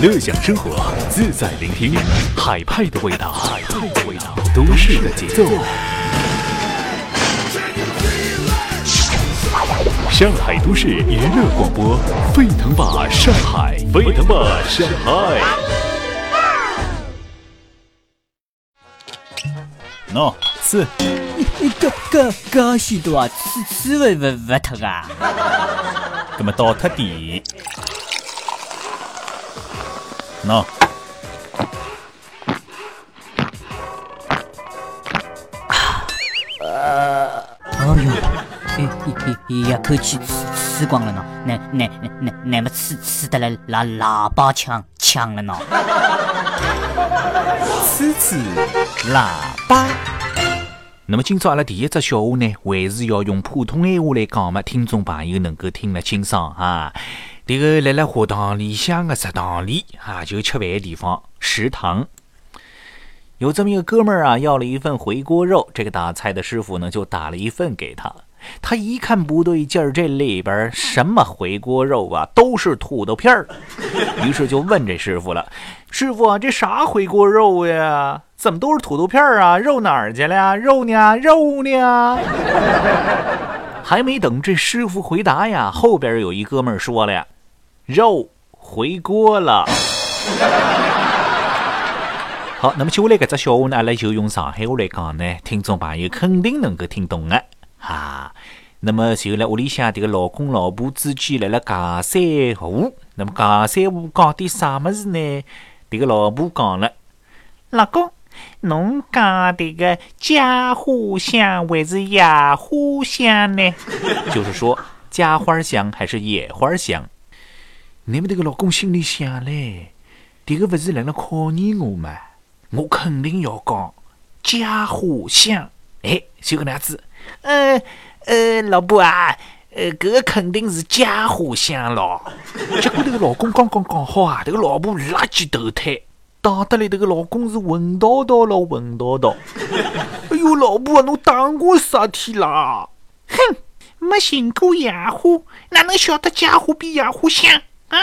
乐享生活，自在聆听，海派的味道，海派的味道，都市的节奏。上海都市娱乐广播，沸腾吧上海，沸腾吧上海。喏，吃。你搿搿搿许多啊，吃吃勿勿勿脱啊？搿么倒脱点。喏。呃，哦哟，一口气吃吃光了呢，那那那那么吃吃的来喇喇叭腔腔了呢。吃吃喇叭。那么今朝阿拉第一只笑话呢，还是要用普通闲话来讲嘛，听众朋友能够听得清爽啊。这个辣辣学堂里向的食堂里啊，就吃饭的地方食堂，有这么一个哥们儿啊，要了一份回锅肉，这个打菜的师傅呢就打了一份给他。他一看不对劲儿，这里边什么回锅肉啊，都是土豆片儿。于是就问这师傅了：“师傅，这啥回锅肉呀？怎么都是土豆片儿啊？肉哪儿去了呀？肉呢？肉呢？”还没等这师傅回答呀，后边有一哥们儿说了呀。肉回锅了。好，那么接下来这只笑话呢，阿拉就用上海话来讲呢，听众朋友肯定能够听懂的哈。那么就来屋里向这个老公老婆之间来了尬三胡，那么尬三胡讲点啥么子呢？这个老婆讲了，老公，侬讲这个家花香还是野花香呢？就是说家花香还是野花香？你们这个老公心里想嘞，这个不是来了考验我吗？我肯定要讲家花香，哎，就个那样子。呃呃，老婆啊，呃，这个肯定是家花香咯。结果这个老公刚刚讲好啊，这个老婆立即投胎，打得来这个老公是混叨叨咯，混叨叨。哎呦，老婆啊，侬打我啥体啦？哼，没寻过野花，哪能晓得家花比野花香？啊！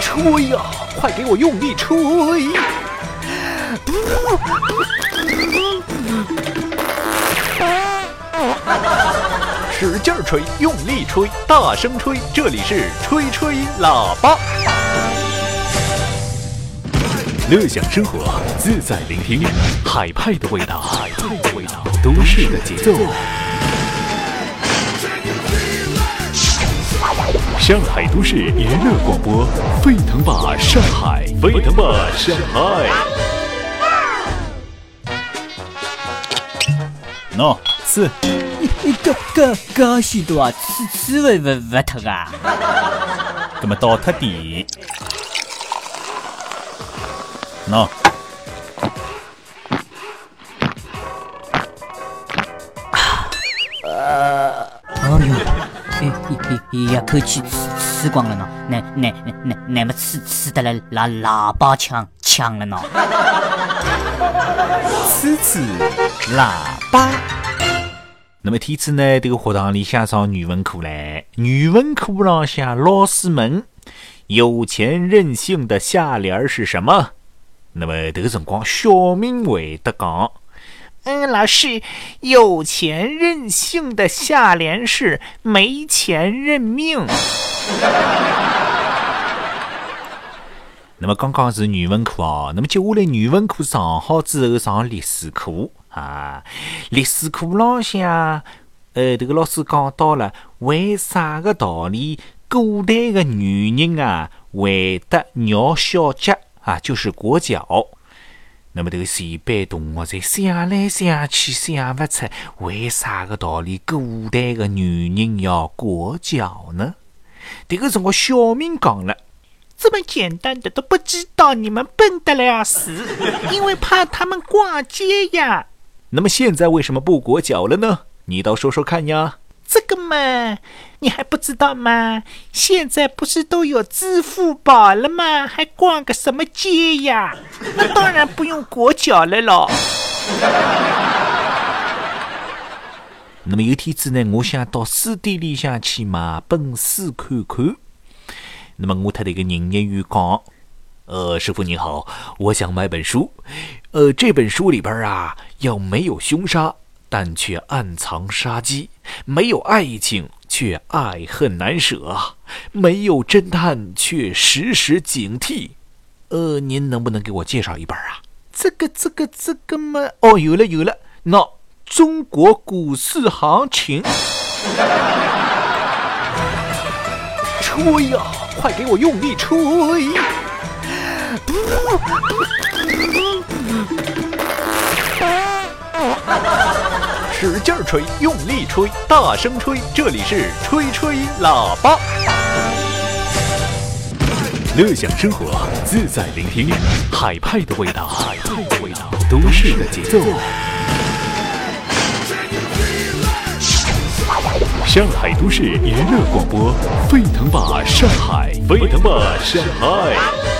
吹呀，快给我用力吹！使劲吹，用力吹，大声吹，这里是吹吹喇叭。乐享生活，自在聆听，海派的味道，海派的味道，都市的节奏。上海都市娱乐广播，沸腾吧上海，沸腾吧上海。喏，吃。你你搿搿搿许多啊，吃吃勿勿勿脱啊？搿么倒脱点。喏。一口气吃吃光了呢，那那那那么吃吃得来喇喇叭腔腔了呢。吃吃喇叭。那么天子呢？这个学堂里向上语文课嘞，语文课上向老师问：有钱任性的下联是什么？那么这个辰光，小明回答讲。嗯，老师，有钱任性的下联是没钱认命。那么刚刚是语文课哦，那么接下来语文课上好之后上历史课啊。历史课朗向，呃，这个老师讲到了，为啥个道理古代的女人啊会得尿小脚啊，就是裹脚。那么这个全班同学在想来想去想不出为啥个道理古代的女人要裹脚呢？这个辰光小明讲了，这么简单的都不知道，你们笨得了死，因为怕他们逛街呀。那么现在为什么不裹脚了呢？你倒说说看呀。这个嘛，你还不知道吗？现在不是都有支付宝了吗？还逛个什么街呀？那当然不用裹脚了喽。那么有天子呢，我想到书店里向去买本书看看。那么我特那个营业员讲：“呃，师傅你好，我想买本书。呃，这本书里边啊，要没有凶杀，但却暗藏杀机；没有爱情，却爱恨难舍；没有侦探，却时时警惕。呃，您能不能给我介绍一本啊？这个、这个、这个嘛？哦，有了，有了，那。”中国股市行情，吹呀！快给我用力吹！使劲吹，用力吹，大声吹！这里是吹吹喇叭，乐享生活，自在聆听，海派的味道，海派的味道，都市的节奏。上海都市娱乐广播，沸腾吧上海，沸腾吧上海。